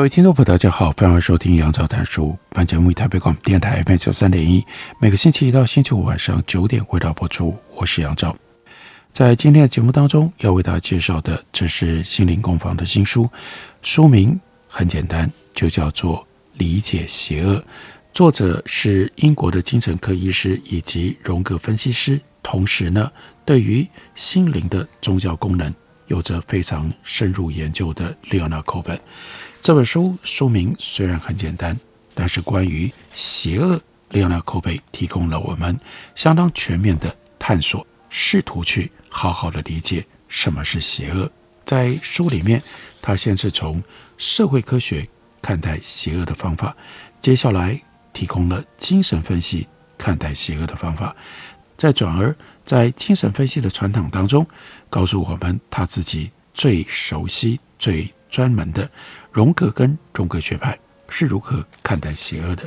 各位听众朋友，大家好，欢迎收听杨照谈书。本节目以台北广播电台 FM 九三点一，每个星期一到星期五晚上九点回到播出。我是杨照，在今天的节目当中要为大家介绍的，这是心灵工坊的新书，书名很简单，就叫做《理解邪恶》，作者是英国的精神科医师以及荣格分析师，同时呢，对于心灵的宗教功能有着非常深入研究的 Leonard Copen。这本书书名虽然很简单，但是关于邪恶，列安纳·寇贝提供了我们相当全面的探索，试图去好好的理解什么是邪恶。在书里面，他先是从社会科学看待邪恶的方法，接下来提供了精神分析看待邪恶的方法，再转而在精神分析的传统当中，告诉我们他自己最熟悉、最专门的。荣格跟荣格学派是如何看待邪恶的？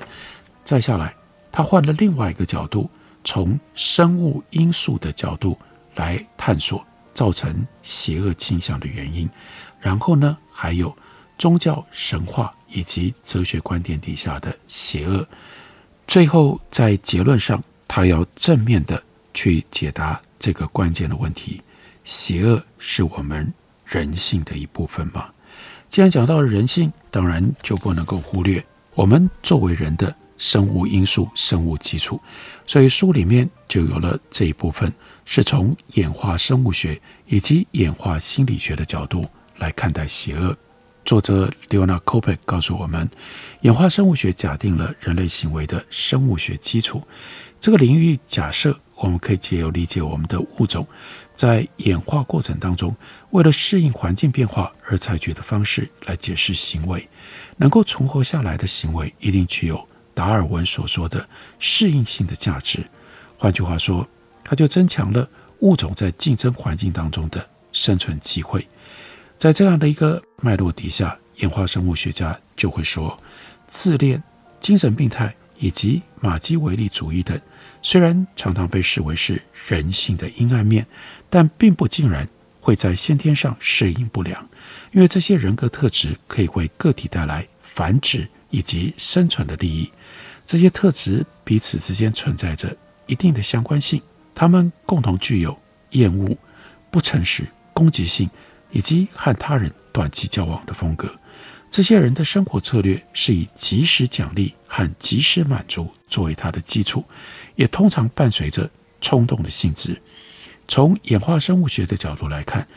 再下来，他换了另外一个角度，从生物因素的角度来探索造成邪恶倾向的原因。然后呢，还有宗教神话以及哲学观点底下的邪恶。最后，在结论上，他要正面的去解答这个关键的问题：邪恶是我们人性的一部分吗？既然讲到了人性，当然就不能够忽略我们作为人的生物因素、生物基础。所以书里面就有了这一部分，是从演化生物学以及演化心理学的角度来看待邪恶。作者 Leona Copen 告诉我们，演化生物学假定了人类行为的生物学基础。这个领域假设，我们可以借由理解我们的物种。在演化过程当中，为了适应环境变化而采取的方式来解释行为，能够存活下来的行为一定具有达尔文所说的适应性的价值。换句话说，它就增强了物种在竞争环境当中的生存机会。在这样的一个脉络底下，演化生物学家就会说，自恋、精神病态以及马基维利主义等。虽然常常被视为是人性的阴暗面，但并不尽然会在先天上适应不良，因为这些人格特质可以为个体带来繁殖以及生存的利益。这些特质彼此之间存在着一定的相关性，他们共同具有厌恶、不诚实、攻击性以及和他人短期交往的风格。这些人的生活策略是以及时奖励和及时满足作为它的基础。也通常伴随着冲动的性质。从演化生物学的角度来看，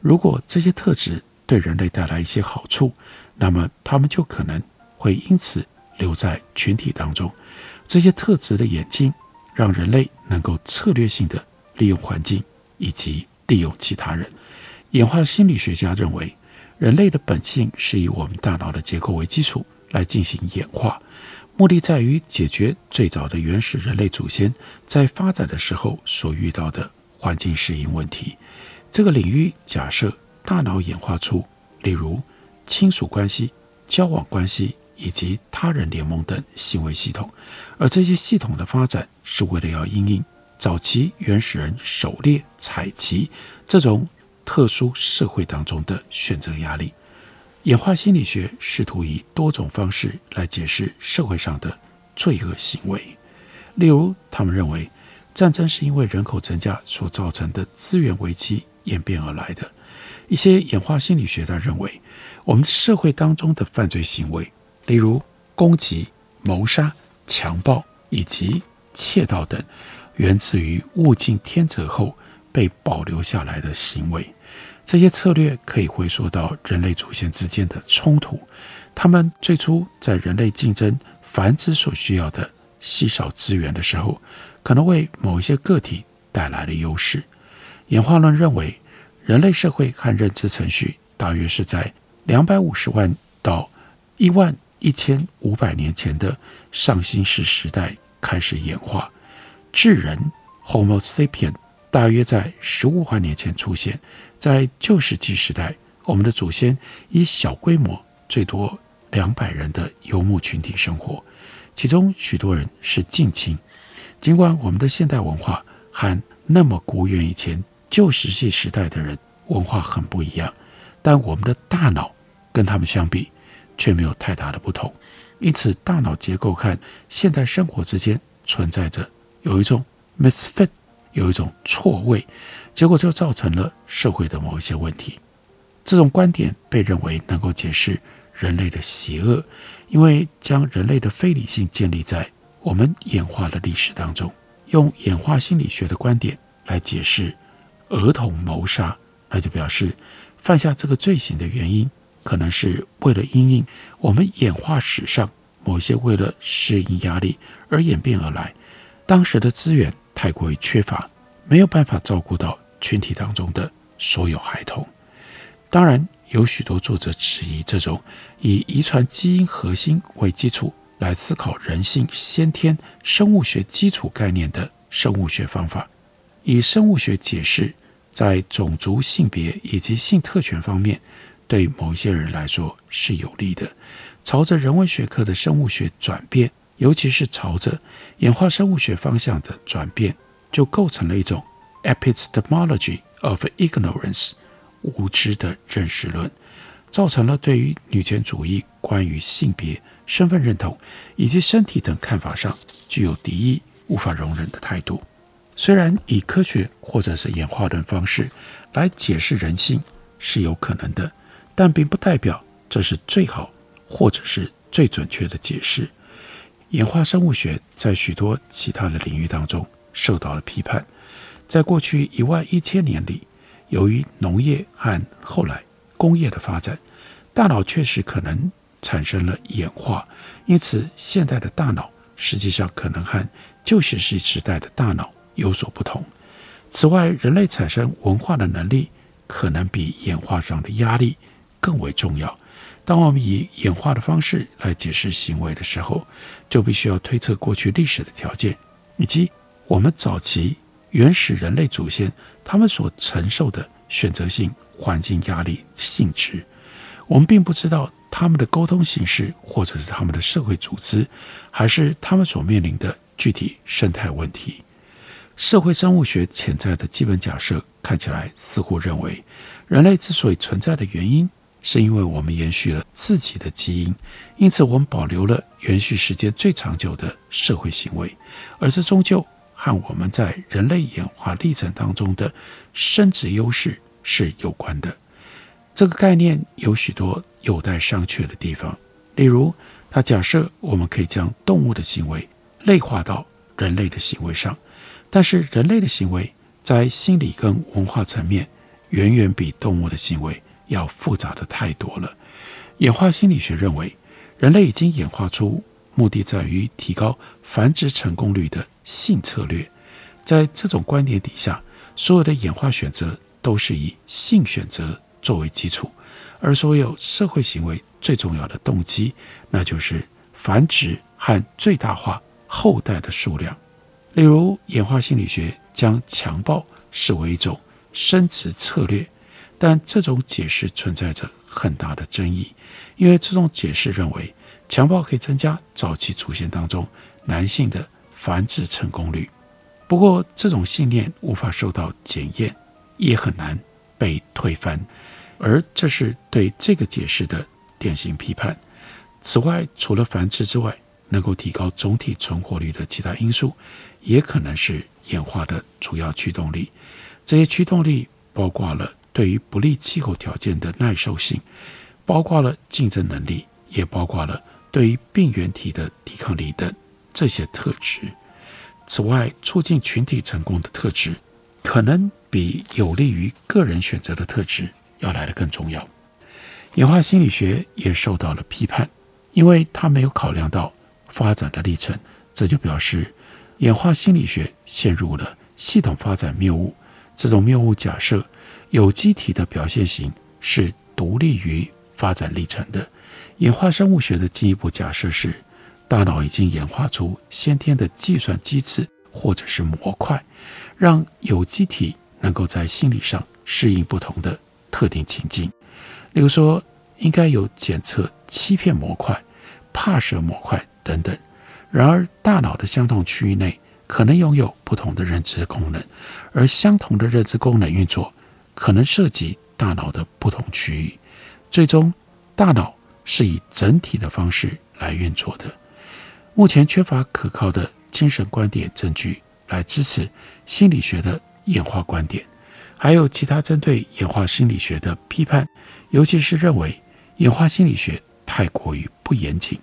如果这些特质对人类带来一些好处，那么他们就可能会因此留在群体当中。这些特质的演进，让人类能够策略性的利用环境以及利用其他人。演化心理学家认为，人类的本性是以我们大脑的结构为基础来进行演化。目的在于解决最早的原始人类祖先在发展的时候所遇到的环境适应问题。这个领域假设大脑演化出，例如亲属关系、交往关系以及他人联盟等行为系统，而这些系统的发展是为了要因应早期原始人狩猎采集这种特殊社会当中的选择压力。演化心理学试图以多种方式来解释社会上的罪恶行为，例如，他们认为战争是因为人口增加所造成的资源危机演变而来的。一些演化心理学家认为，我们社会当中的犯罪行为，例如攻击、谋杀、强暴以及窃盗等，源自于物竞天择后被保留下来的行为。这些策略可以回溯到人类祖先之间的冲突，他们最初在人类竞争繁殖所需要的稀少资源的时候，可能为某一些个体带来了优势。演化论认为，人类社会和认知程序大约是在两百五十万到一万一千五百年前的上新世时代开始演化。智人 Homo sapien 大约在十五万年前出现。在旧石器时代，我们的祖先以小规模，最多两百人的游牧群体生活，其中许多人是近亲。尽管我们的现代文化和那么古远以前旧石器时代的人文化很不一样，但我们的大脑跟他们相比却没有太大的不同。因此，大脑结构看现代生活之间存在着有一种 misfit，有一种错位。结果就造成了社会的某一些问题。这种观点被认为能够解释人类的邪恶，因为将人类的非理性建立在我们演化的历史当中，用演化心理学的观点来解释儿童谋杀，那就表示犯下这个罪行的原因可能是为了因应我们演化史上某些为了适应压力而演变而来，当时的资源太过于缺乏，没有办法照顾到。群体当中的所有孩童，当然有许多作者质疑这种以遗传基因核心为基础来思考人性先天生物学基础概念的生物学方法，以生物学解释在种族、性别以及性特权方面对某些人来说是有利的。朝着人文学科的生物学转变，尤其是朝着演化生物学方向的转变，就构成了一种。Epistemology of ignorance，无知的认识论，造成了对于女权主义关于性别、身份认同以及身体等看法上具有敌意、无法容忍的态度。虽然以科学或者是演化论方式来解释人性是有可能的，但并不代表这是最好或者是最准确的解释。演化生物学在许多其他的领域当中受到了批判。在过去一万一千年里，由于农业和后来工业的发展，大脑确实可能产生了演化。因此，现代的大脑实际上可能和旧石器时代的大脑有所不同。此外，人类产生文化的能力可能比演化上的压力更为重要。当我们以演化的方式来解释行为的时候，就必须要推测过去历史的条件，以及我们早期。原始人类祖先他们所承受的选择性环境压力性质，我们并不知道他们的沟通形式，或者是他们的社会组织，还是他们所面临的具体生态问题。社会生物学潜在的基本假设看起来似乎认为，人类之所以存在的原因，是因为我们延续了自己的基因，因此我们保留了延续时间最长久的社会行为，而这终究。和我们在人类演化历程当中的生殖优势是有关的。这个概念有许多有待商榷的地方。例如，他假设我们可以将动物的行为类化到人类的行为上，但是人类的行为在心理跟文化层面远远比动物的行为要复杂的太多了。演化心理学认为，人类已经演化出。目的在于提高繁殖成功率的性策略，在这种观点底下，所有的演化选择都是以性选择作为基础，而所有社会行为最重要的动机，那就是繁殖和最大化后代的数量。例如，演化心理学将强暴视为一种生殖策略，但这种解释存在着很大的争议，因为这种解释认为。强暴可以增加早期祖先当中男性的繁殖成功率，不过这种信念无法受到检验，也很难被推翻，而这是对这个解释的典型批判。此外，除了繁殖之外，能够提高总体存活率的其他因素，也可能是演化的主要驱动力。这些驱动力包括了对于不利气候条件的耐受性，包括了竞争能力，也包括了。对于病原体的抵抗力等这些特质，此外，促进群体成功的特质，可能比有利于个人选择的特质要来得更重要。演化心理学也受到了批判，因为它没有考量到发展的历程，这就表示演化心理学陷入了系统发展谬误。这种谬误假设，有机体的表现型是独立于发展历程的。演化生物学的进一步假设是，大脑已经演化出先天的计算机制或者是模块，让有机体能够在心理上适应不同的特定情境。例如说，应该有检测欺骗模块、怕蛇模块等等。然而，大脑的相同区域内可能拥有不同的认知功能，而相同的认知功能运作可能涉及大脑的不同区域。最终，大脑是以整体的方式来运作的。目前缺乏可靠的精神观点证据来支持心理学的演化观点，还有其他针对演化心理学的批判，尤其是认为演化心理学太过于不严谨，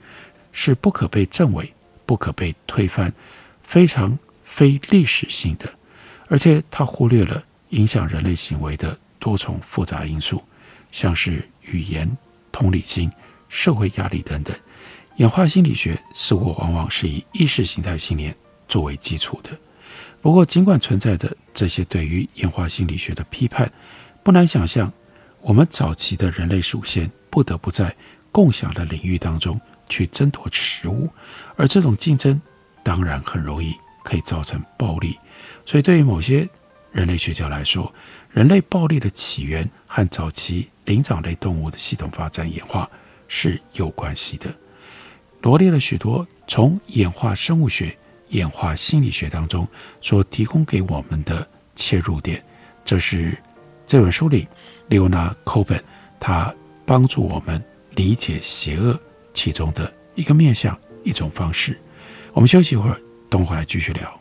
是不可被证伪。不可被推翻，非常非历史性的，而且它忽略了影响人类行为的多重复杂因素，像是语言、同理心、社会压力等等。演化心理学似乎往往是以意识形态信念作为基础的。不过，尽管存在着这些对于演化心理学的批判，不难想象，我们早期的人类祖先不得不在共享的领域当中。去争夺食物，而这种竞争当然很容易可以造成暴力。所以，对于某些人类学家来说，人类暴力的起源和早期灵长类动物的系统发展演化是有关系的。罗列了许多从演化生物学、演化心理学当中所提供给我们的切入点，这是这本书里 Leonard Coben 他帮助我们理解邪恶。其中的一个面向，一种方式。我们休息一会儿，等会儿来继续聊。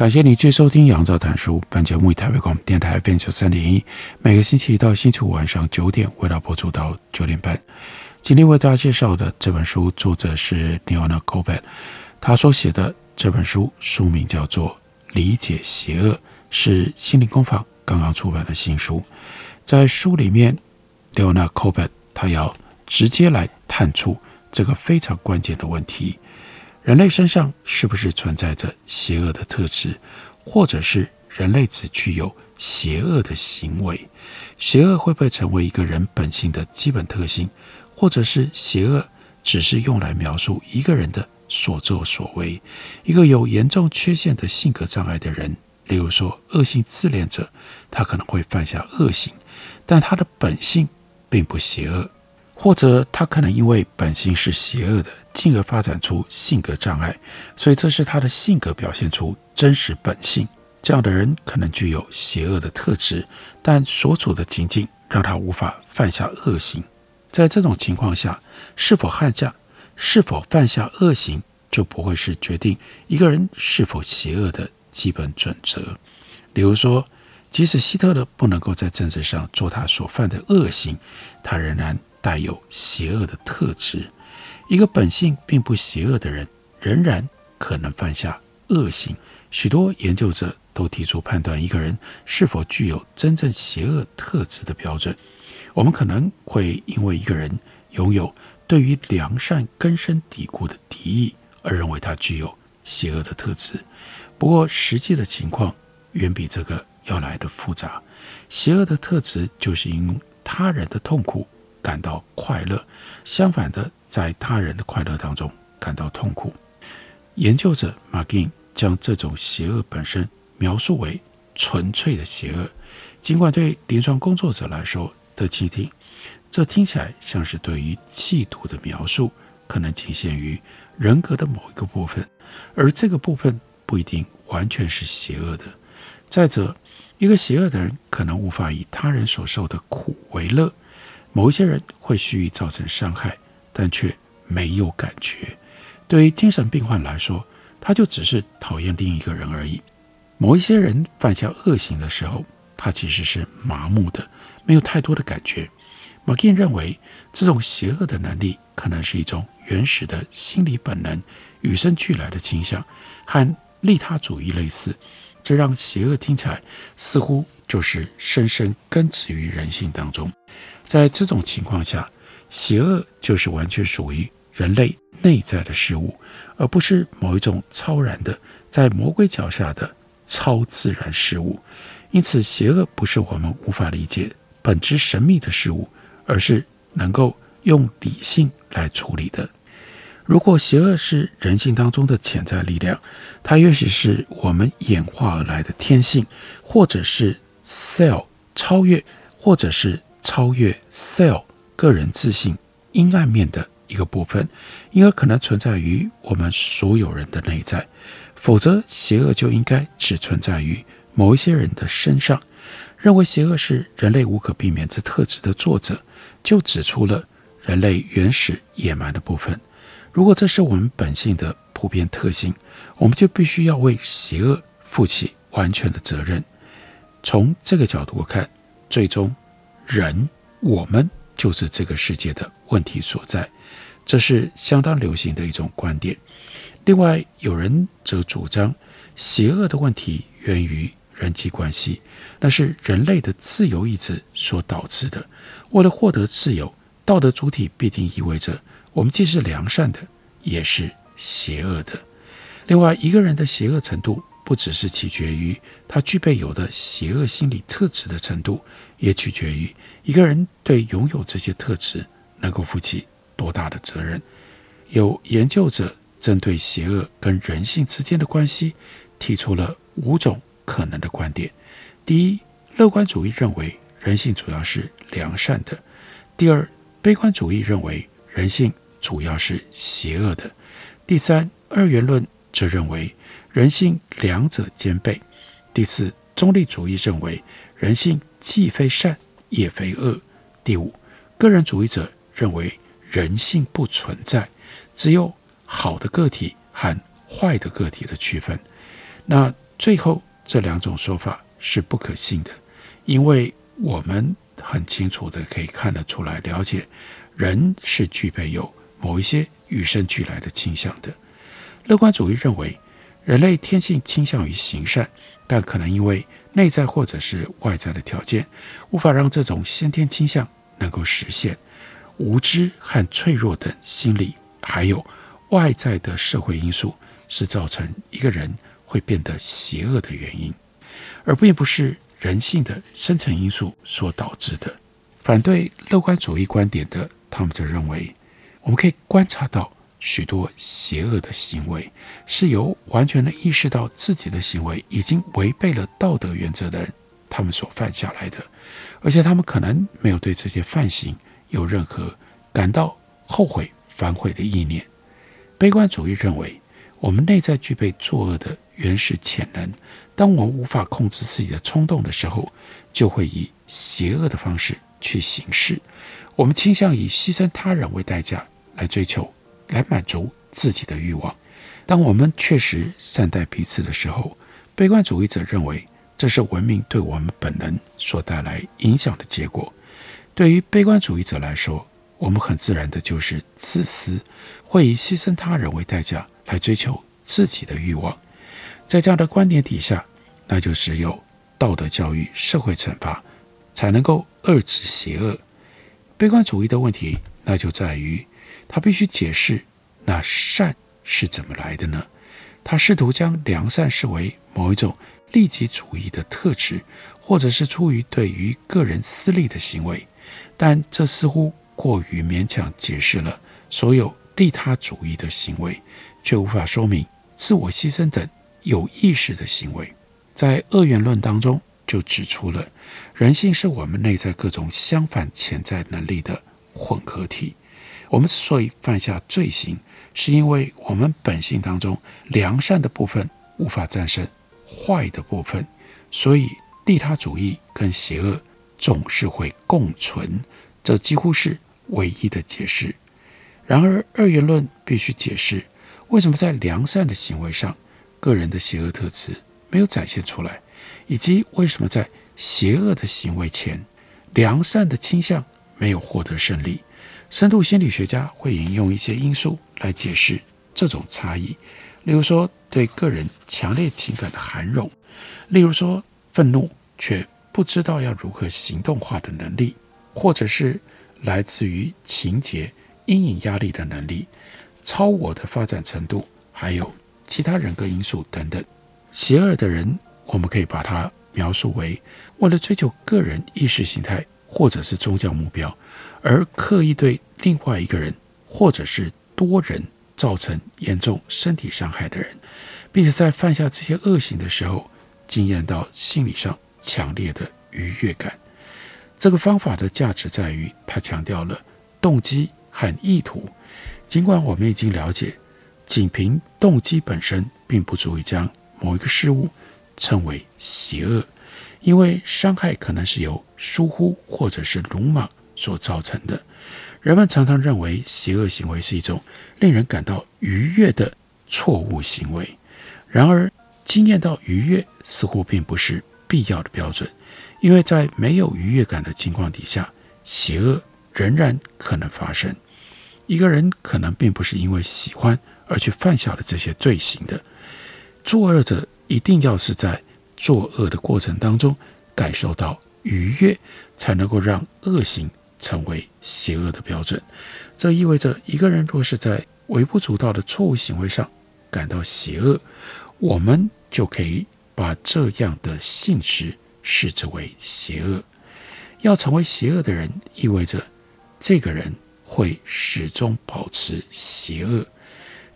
感谢你继续收听杨照谈书。本节目以台北广播电台 FM 九三点一，每个星期一到星期五晚上九点，为大家播出到九点半。今天为大家介绍的这本书，作者是 Leona Coben，他所写的这本书书名叫做《理解邪恶》，是心灵工坊刚刚出版的新书。在书里面，Leonard Coben 他要直接来探出这个非常关键的问题。人类身上是不是存在着邪恶的特质，或者是人类只具有邪恶的行为？邪恶会不会成为一个人本性的基本特性，或者是邪恶只是用来描述一个人的所作所为？一个有严重缺陷的性格障碍的人，例如说恶性自恋者，他可能会犯下恶行，但他的本性并不邪恶。或者他可能因为本性是邪恶的，进而发展出性格障碍，所以这是他的性格表现出真实本性。这样的人可能具有邪恶的特质，但所处的情境让他无法犯下恶行。在这种情况下，是否犯下是否犯下恶行就不会是决定一个人是否邪恶的基本准则。例如说，即使希特勒不能够在政治上做他所犯的恶行，他仍然带有邪恶的特质。一个本性并不邪恶的人，仍然可能犯下恶行。许多研究者都提出判断一个人是否具有真正邪恶特质的标准。我们可能会因为一个人拥有对于良善根深蒂固的敌意，而认为他具有邪恶的特质。不过，实际的情况远比这个要来得复杂。邪恶的特质就是因他人的痛苦感到快乐，相反的，在他人的快乐当中感到痛苦。研究者 McGinn 将这种邪恶本身描述为纯粹的邪恶，尽管对临床工作者来说的倾听，这听起来像是对于企图的描述，可能仅限于人格的某一个部分，而这个部分不一定完全是邪恶的。再者，一个邪恶的人可能无法以他人所受的苦为乐。某一些人会蓄意造成伤害，但却没有感觉。对于精神病患来说，他就只是讨厌另一个人而已。某一些人犯下恶行的时候，他其实是麻木的，没有太多的感觉。马金认为，这种邪恶的能力可能是一种原始的心理本能，与生俱来的倾向，和利他主义类似。这让邪恶听起来似乎就是深深根植于人性当中。在这种情况下，邪恶就是完全属于人类内在的事物，而不是某一种超然的在魔鬼脚下的超自然事物。因此，邪恶不是我们无法理解、本质神秘的事物，而是能够用理性来处理的。如果邪恶是人性当中的潜在力量，它也许是我们演化而来的天性，或者是 self 超越，或者是超越 self 个人自信阴暗面的一个部分，因而可能存在于我们所有人的内在。否则，邪恶就应该只存在于某一些人的身上。认为邪恶是人类无可避免之特质的作者，就指出了人类原始野蛮的部分。如果这是我们本性的普遍特性，我们就必须要为邪恶负起完全的责任。从这个角度看，最终人我们就是这个世界的问题所在，这是相当流行的一种观点。另外，有人则主张邪恶的问题源于人际关系，那是人类的自由意志所导致的。为了获得自由，道德主体必定意味着。我们既是良善的，也是邪恶的。另外，一个人的邪恶程度不只是取决于他具备有的邪恶心理特质的程度，也取决于一个人对拥有这些特质能够负起多大的责任。有研究者针对邪恶跟人性之间的关系，提出了五种可能的观点：第一，乐观主义认为人性主要是良善的；第二，悲观主义认为人性。主要是邪恶的。第三，二元论则认为人性两者兼备。第四，中立主义认为人性既非善也非恶。第五，个人主义者认为人性不存在，只有好的个体和坏的个体的区分。那最后这两种说法是不可信的，因为我们很清楚的可以看得出来，了解人是具备有。某一些与生俱来的倾向的。乐观主义认为，人类天性倾向于行善，但可能因为内在或者是外在的条件，无法让这种先天倾向能够实现。无知和脆弱等心理，还有外在的社会因素，是造成一个人会变得邪恶的原因，而并不是人性的深层因素所导致的。反对乐观主义观点的，他们则认为。我们可以观察到许多邪恶的行为，是由完全的意识到自己的行为已经违背了道德原则的人，他们所犯下来的，而且他们可能没有对这些犯行有任何感到后悔、反悔的意念。悲观主义认为，我们内在具备作恶的原始潜能，当我们无法控制自己的冲动的时候，就会以邪恶的方式去行事。我们倾向以牺牲他人为代价来追求、来满足自己的欲望，当我们确实善待彼此的时候，悲观主义者认为这是文明对我们本能所带来影响的结果。对于悲观主义者来说，我们很自然的就是自私，会以牺牲他人为代价来追求自己的欲望。在这样的观点底下，那就只有道德教育、社会惩罚，才能够遏制邪恶。悲观主义的问题，那就在于他必须解释那善是怎么来的呢？他试图将良善视为某一种利己主义的特质，或者是出于对于个人私利的行为，但这似乎过于勉强解释了所有利他主义的行为，却无法说明自我牺牲等有意识的行为。在二元论当中，就指出了人性是我们内在各种相反潜在能力的混合体。我们之所以犯下罪行，是因为我们本性当中良善的部分无法战胜坏的部分，所以利他主义跟邪恶总是会共存，这几乎是唯一的解释。然而，二元论必须解释为什么在良善的行为上，个人的邪恶特质没有展现出来，以及为什么在邪恶的行为前，良善的倾向没有获得胜利。深度心理学家会引用一些因素来解释这种差异，例如说对个人强烈情感的涵容，例如说愤怒却不知道要如何行动化的能力，或者是来自于情节阴影压力的能力、超我的发展程度，还有其他人格因素等等。邪恶的人，我们可以把它描述为为了追求个人意识形态或者是宗教目标。而刻意对另外一个人或者是多人造成严重身体伤害的人，并且在犯下这些恶行的时候，经验到心理上强烈的愉悦感。这个方法的价值在于，它强调了动机和意图。尽管我们已经了解，仅凭动机本身并不足以将某一个事物称为邪恶，因为伤害可能是由疏忽或者是鲁莽。所造成的，人们常常认为邪恶行为是一种令人感到愉悦的错误行为。然而，经验到愉悦似乎并不是必要的标准，因为在没有愉悦感的情况底下，邪恶仍然可能发生。一个人可能并不是因为喜欢而去犯下了这些罪行的。作恶者一定要是在作恶的过程当中感受到愉悦，才能够让恶行。成为邪恶的标准，这意味着一个人若是在微不足道的错误行为上感到邪恶，我们就可以把这样的性质视之为邪恶。要成为邪恶的人，意味着这个人会始终保持邪恶。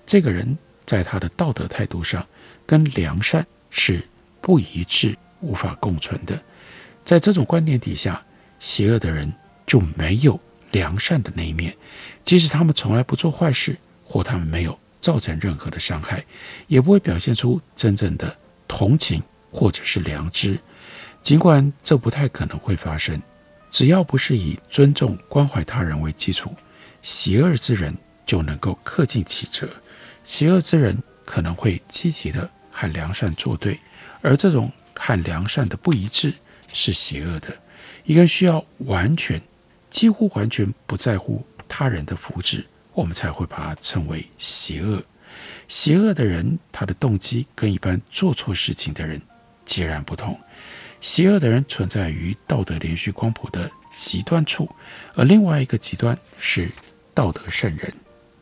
这个人在他的道德态度上跟良善是不一致、无法共存的。在这种观点底下，邪恶的人。就没有良善的那一面，即使他们从来不做坏事，或他们没有造成任何的伤害，也不会表现出真正的同情或者是良知。尽管这不太可能会发生，只要不是以尊重关怀他人为基础，邪恶之人就能够恪尽其责。邪恶之人可能会积极的和良善作对，而这种和良善的不一致是邪恶的。一个需要完全。几乎完全不在乎他人的福祉，我们才会把它称为邪恶。邪恶的人，他的动机跟一般做错事情的人截然不同。邪恶的人存在于道德连续光谱的极端处，而另外一个极端是道德圣人。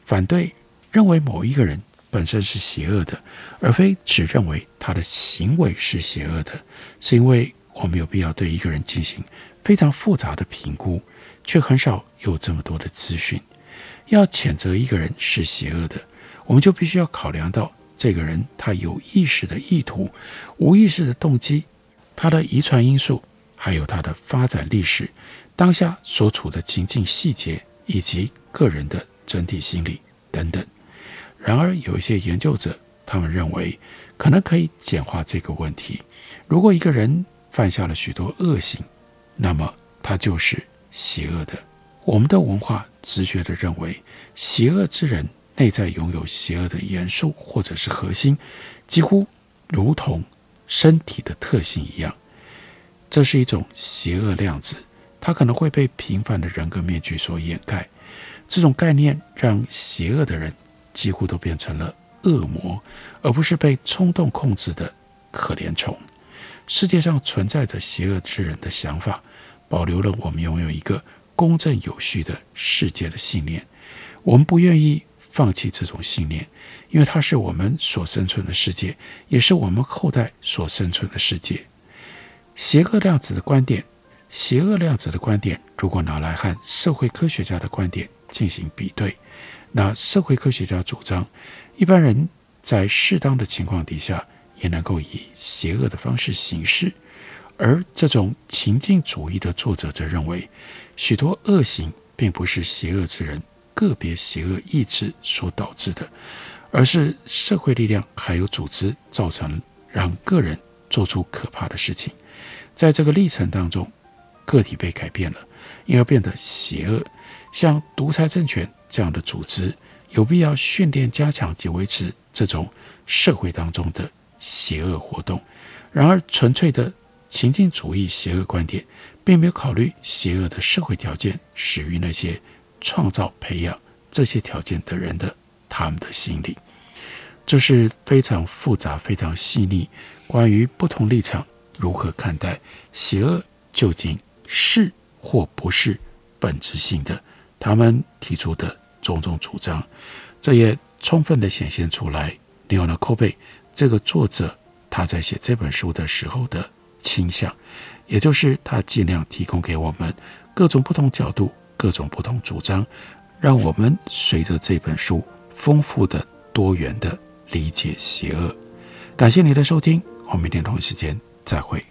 反对认为某一个人本身是邪恶的，而非只认为他的行为是邪恶的，是因为我们有必要对一个人进行非常复杂的评估。却很少有这么多的资讯。要谴责一个人是邪恶的，我们就必须要考量到这个人他有意识的意图、无意识的动机、他的遗传因素，还有他的发展历史、当下所处的情境细节以及个人的整体心理等等。然而，有一些研究者他们认为，可能可以简化这个问题。如果一个人犯下了许多恶行，那么他就是。邪恶的，我们的文化直觉地认为，邪恶之人内在拥有邪恶的元素或者是核心，几乎如同身体的特性一样。这是一种邪恶量子，它可能会被平凡的人格面具所掩盖。这种概念让邪恶的人几乎都变成了恶魔，而不是被冲动控制的可怜虫。世界上存在着邪恶之人的想法，保留了我们拥有一个公正有序的世界的信念。我们不愿意放弃这种信念，因为它是我们所生存的世界，也是我们后代所生存的世界。邪恶量子的观点，邪恶量子的观点，如果拿来和社会科学家的观点进行比对，那社会科学家主张，一般人在适当的情况底下，也能够以邪恶的方式行事，而这种情境主义的作者则认为，许多恶行并不是邪恶之人个别邪恶意志所导致的，而是社会力量还有组织造成让个人做出可怕的事情。在这个历程当中，个体被改变了，因而变得邪恶。像独裁政权这样的组织，有必要训练、加强及维持这种社会当中的邪恶活动。然而，纯粹的情境主义邪恶观点，并没有考虑邪恶的社会条件始于那些创造、培养这些条件的人的他们的心理。这是非常复杂、非常细腻，关于不同立场。如何看待邪恶？究竟是或不是本质性的？他们提出的种种主张，这也充分地显现出来。李奥纳柯贝这个作者他在写这本书的时候的倾向，也就是他尽量提供给我们各种不同角度、各种不同主张，让我们随着这本书丰富的、多元的理解邪恶。感谢你的收听，我们明天同一时间。再会。